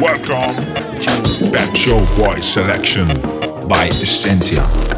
Welcome to Pep Show Boy Selection by Essentia.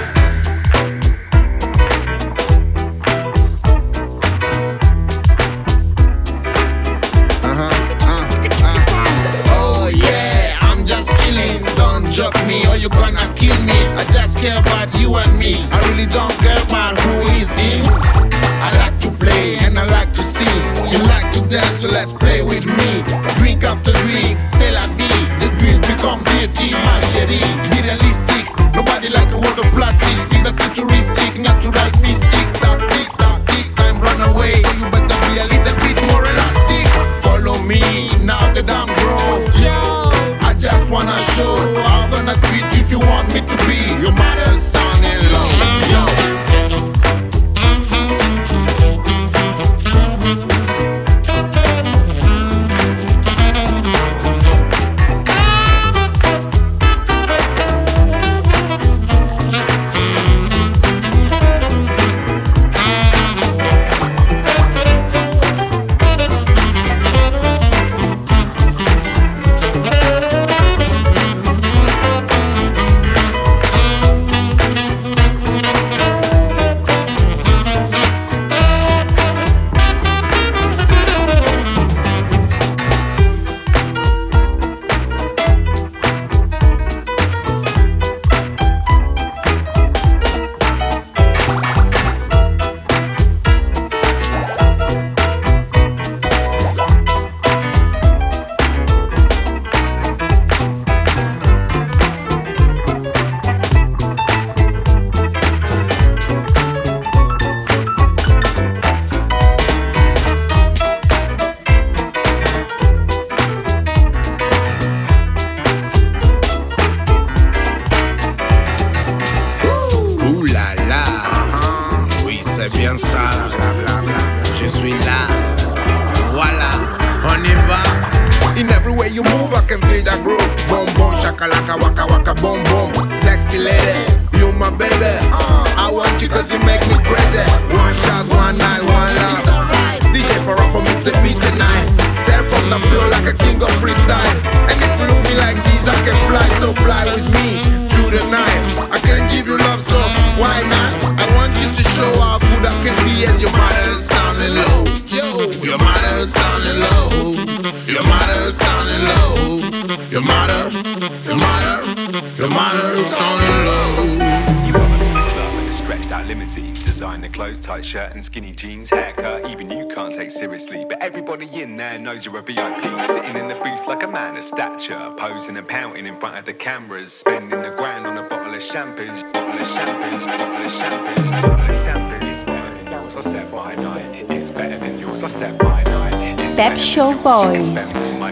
stage, you a VIP, sitting in the booth like a man of stature, posing and pouting in front of the cameras, spending the grand on a bottle of champagne, bottle of champagne, bottle of champagne, bottle of champagne. It's better than yours, I said by nine. It's better than yours, I said by nine. Pep Show Boys.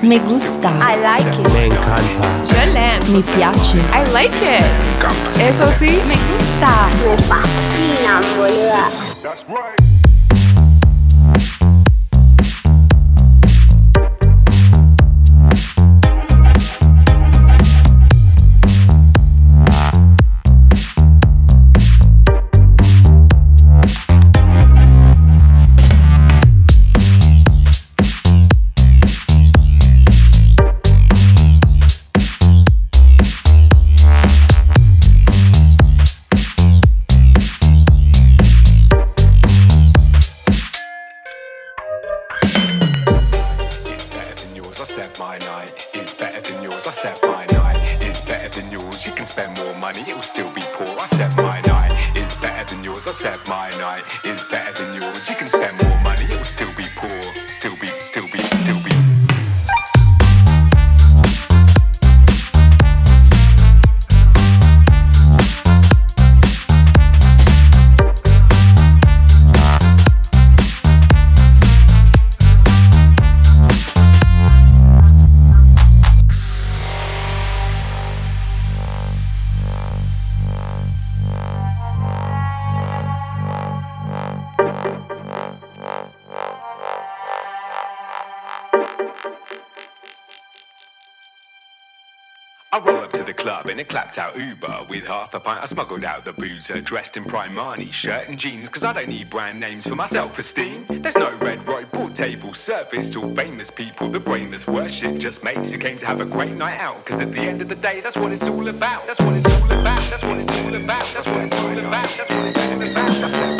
Me gusta. I like it. Me encanta. Je l'aime. Mi piace. I like it. Eso sí, me gusta. Me fascina, boludo. I smuggled out the boozer, dressed in Primani shirt and jeans, cause I don't need brand names for my self esteem. There's no red right board table service or famous people. The brainless worship just mates who came to have a great night out, cause at the end of the day, that's what it's all about. That's what it's all about. That's what it's all about. That's what it's all about. That's what it's all about.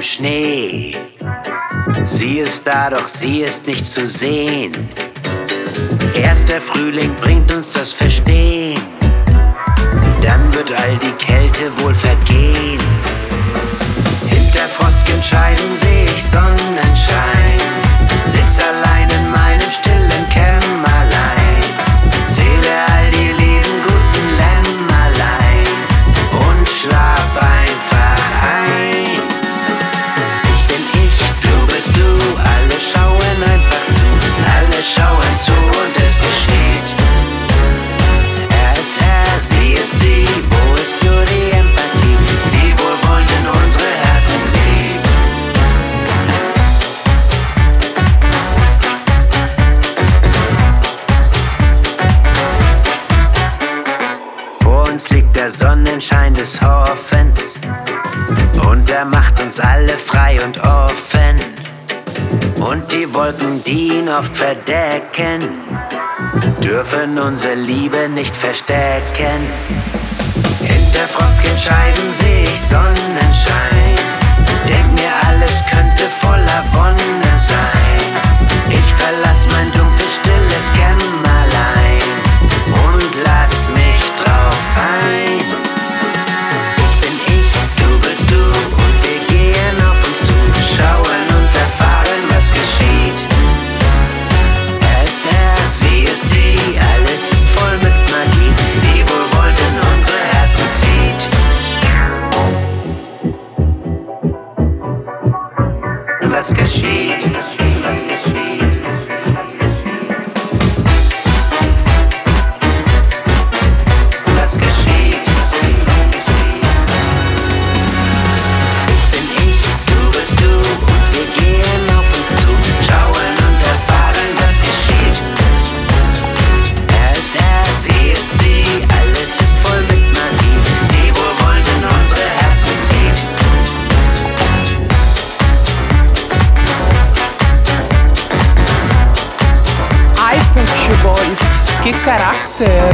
im Schnee. Sie ist da, doch sie ist nicht zu sehen. Erst der Frühling bringt uns das Verstehen. der Sonnenschein des Hoffens. Und er macht uns alle frei und offen. Und die Wolken, die ihn oft verdecken, dürfen unsere Liebe nicht verstecken. Hinter Frosken Scheiben sehe ich Sonnenschein. Denk mir, alles könnte voller Wonne sein. Ich verlass mein dumpfes, stilles Kämmer. active.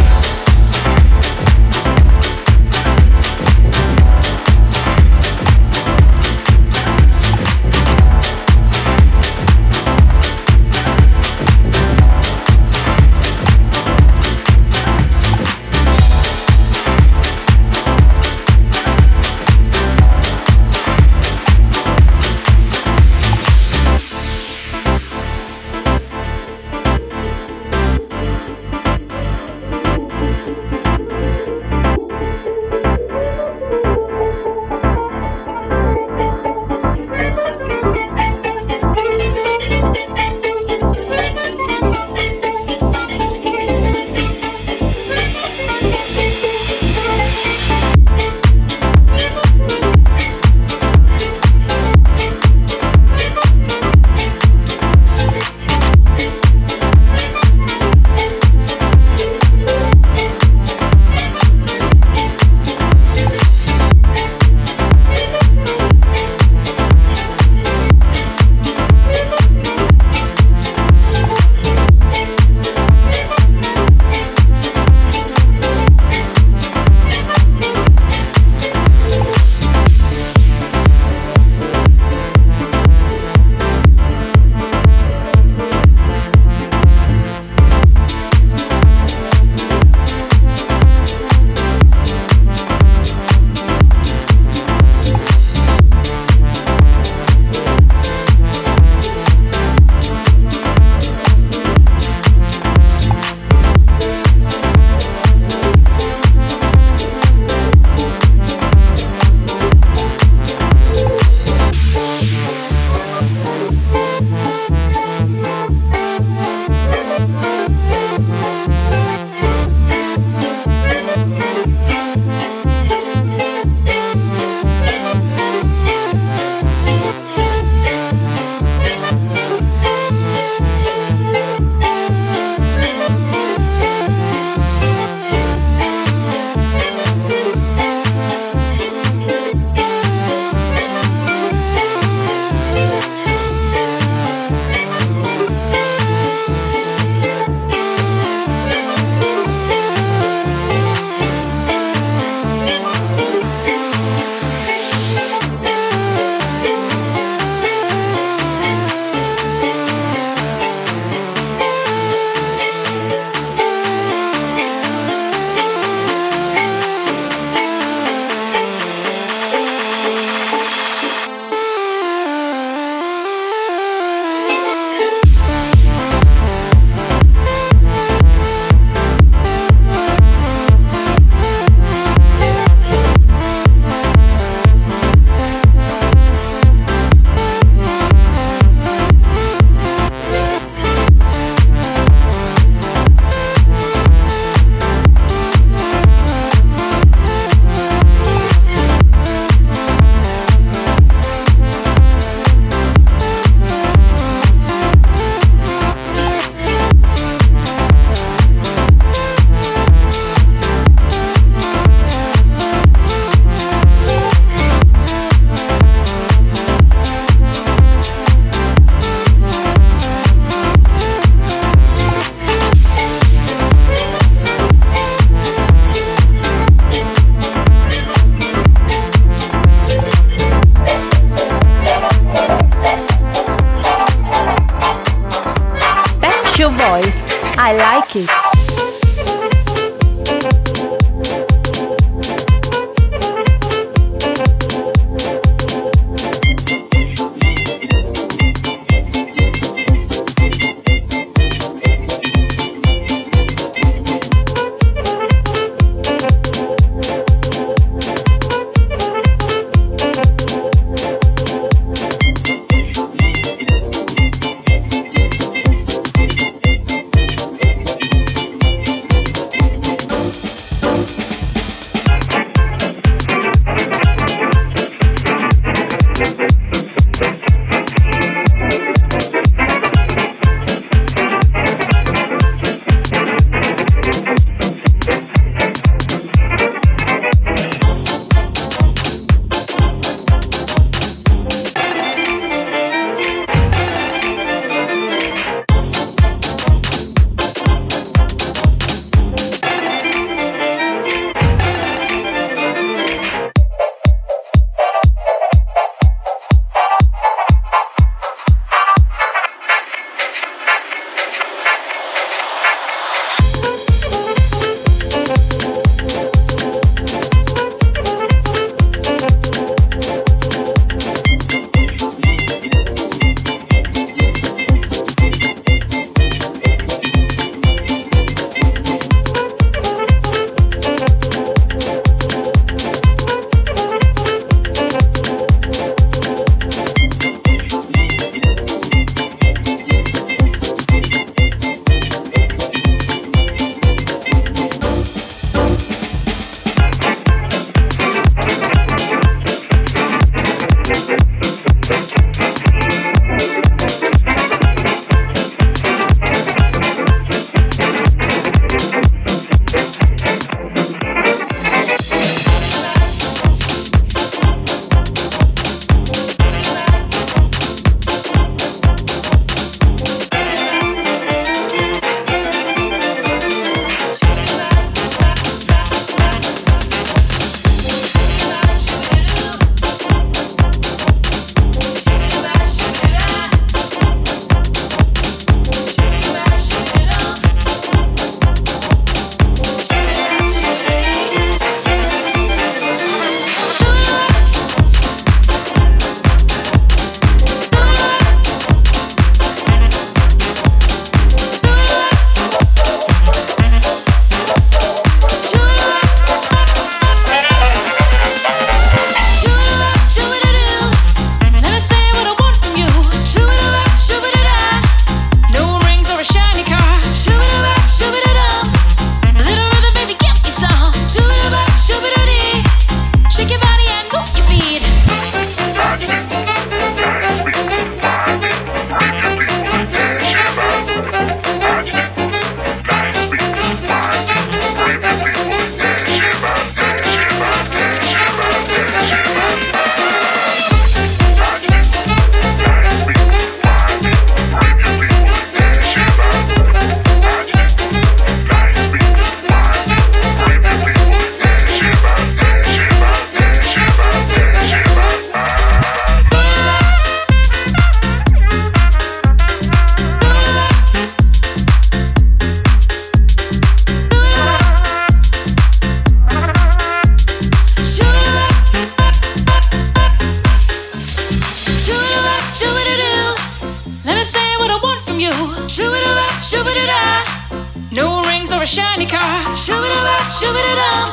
shooba doo dah. No rings or a shiny car, shooba doo bop, shooba doo dum.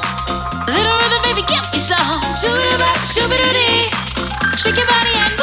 Little rhythm, baby, give me some, shooba doo bop, shooba doo dee. Shake your body and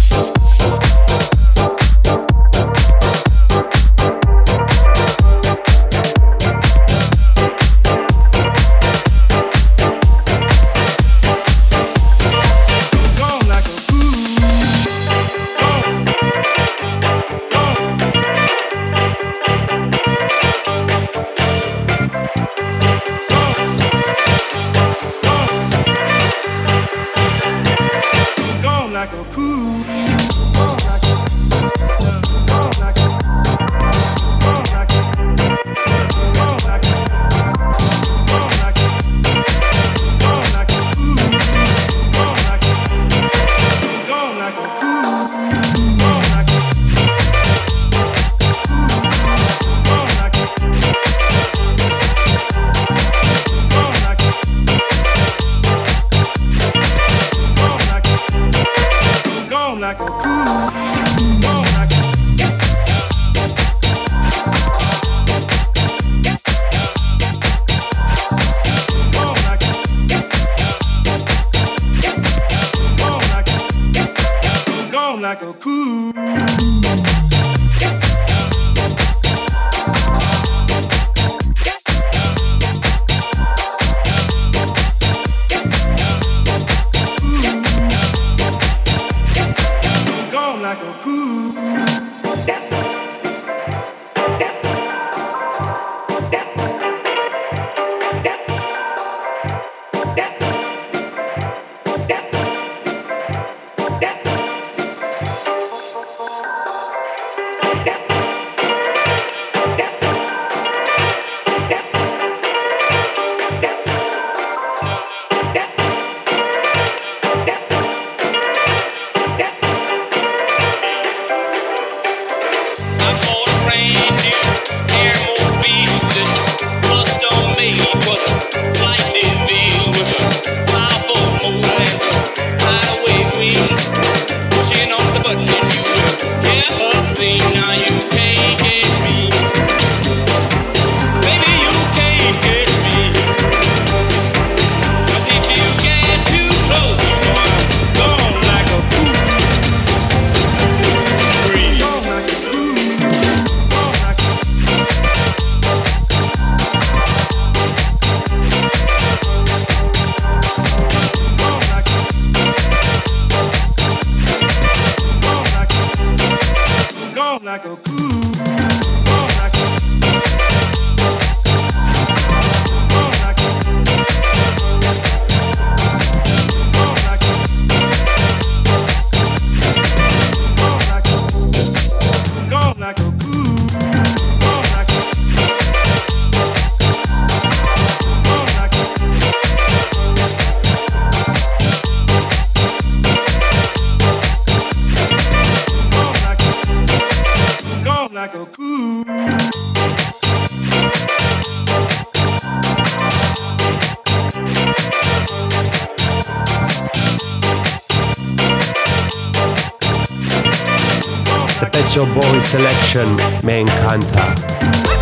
Boy Selection me encanta.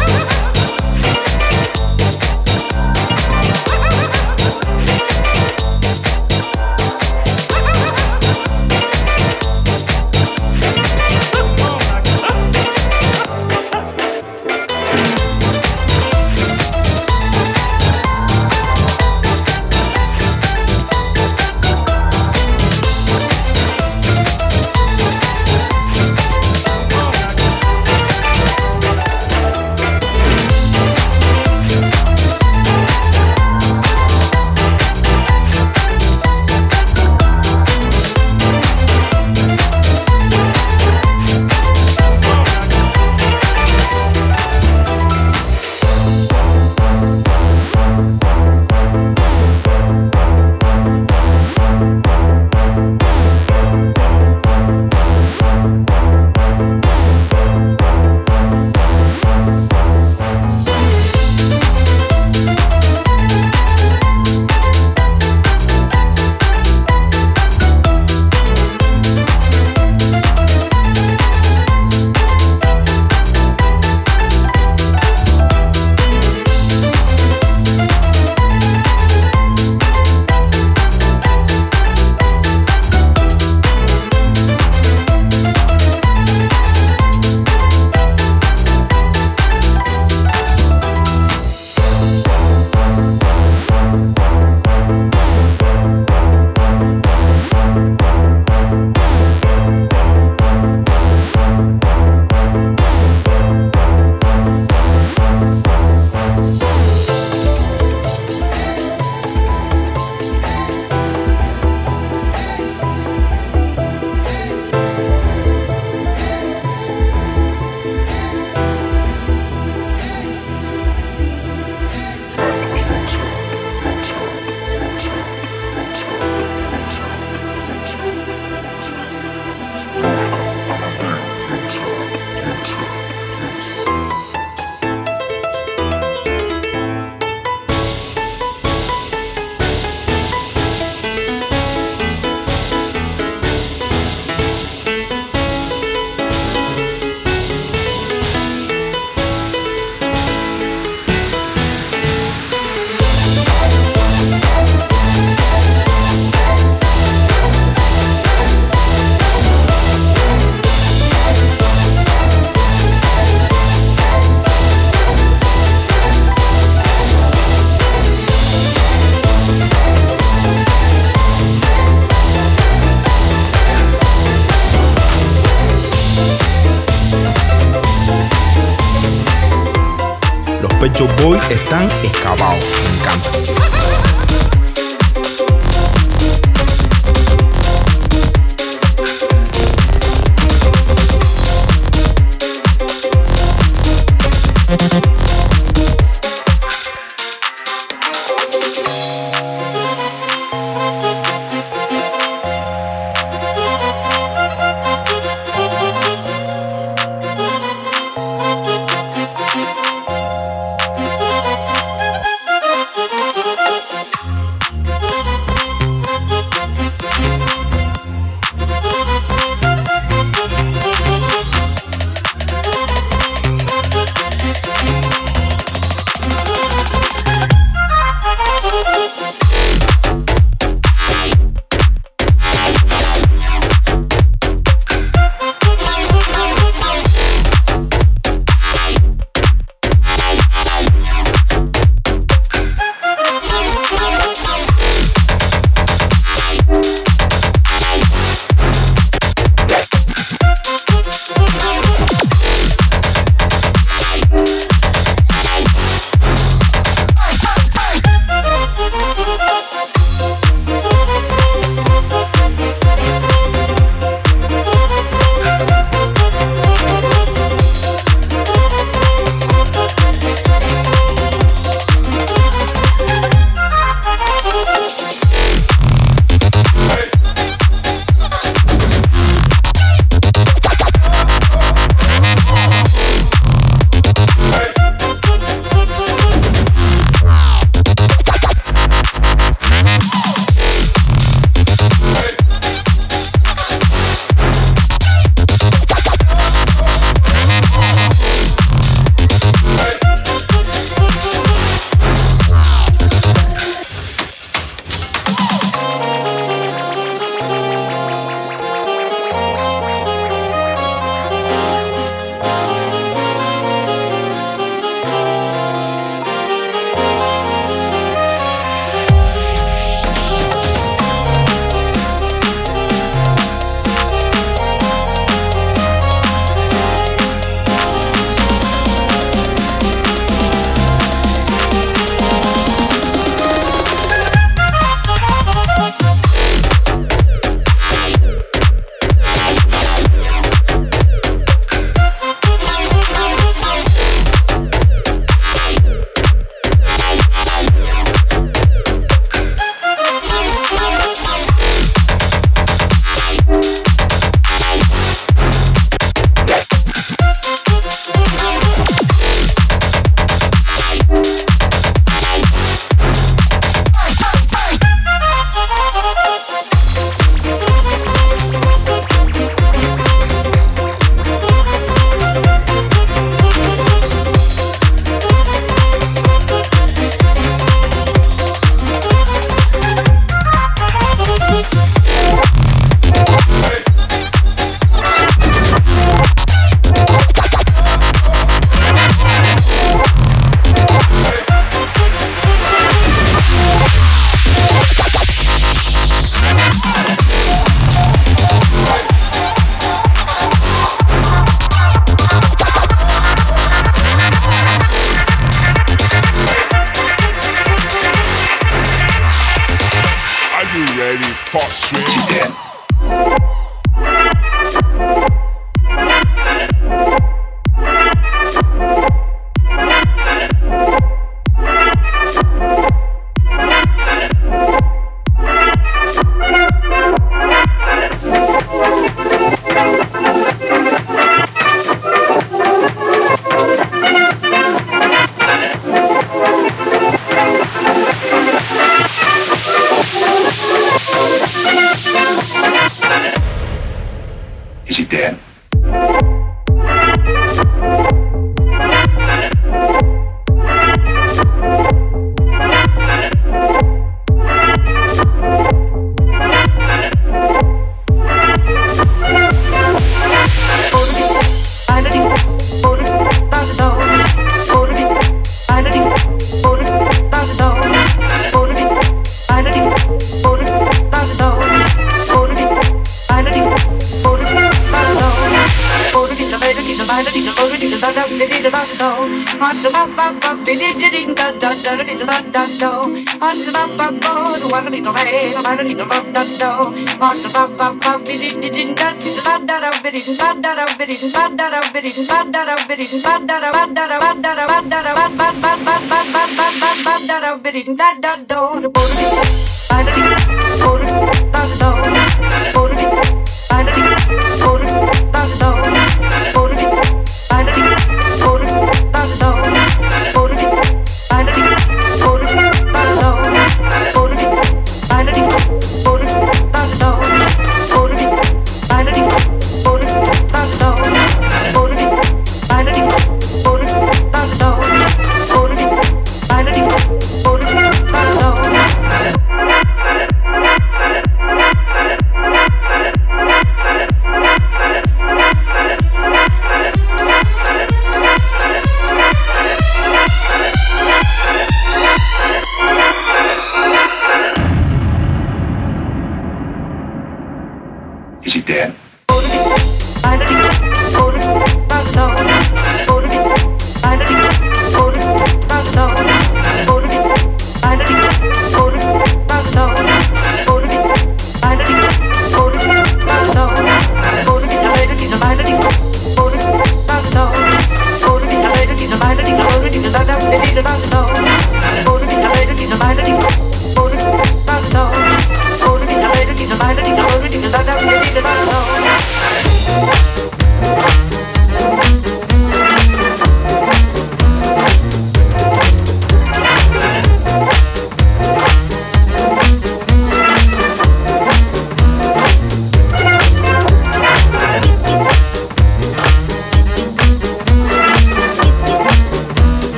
Is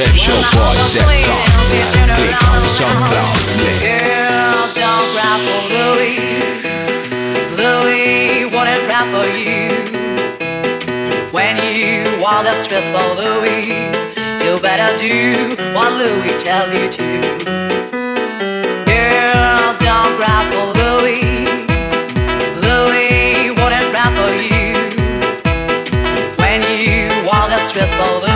webshowboys.com Click on SoundCloud Girl, don't rap for Louie, Louie, wouldn't rap for you. When you are the stressful, Louie, You better do what Louie tells you to. Girls, don't for for you. When you are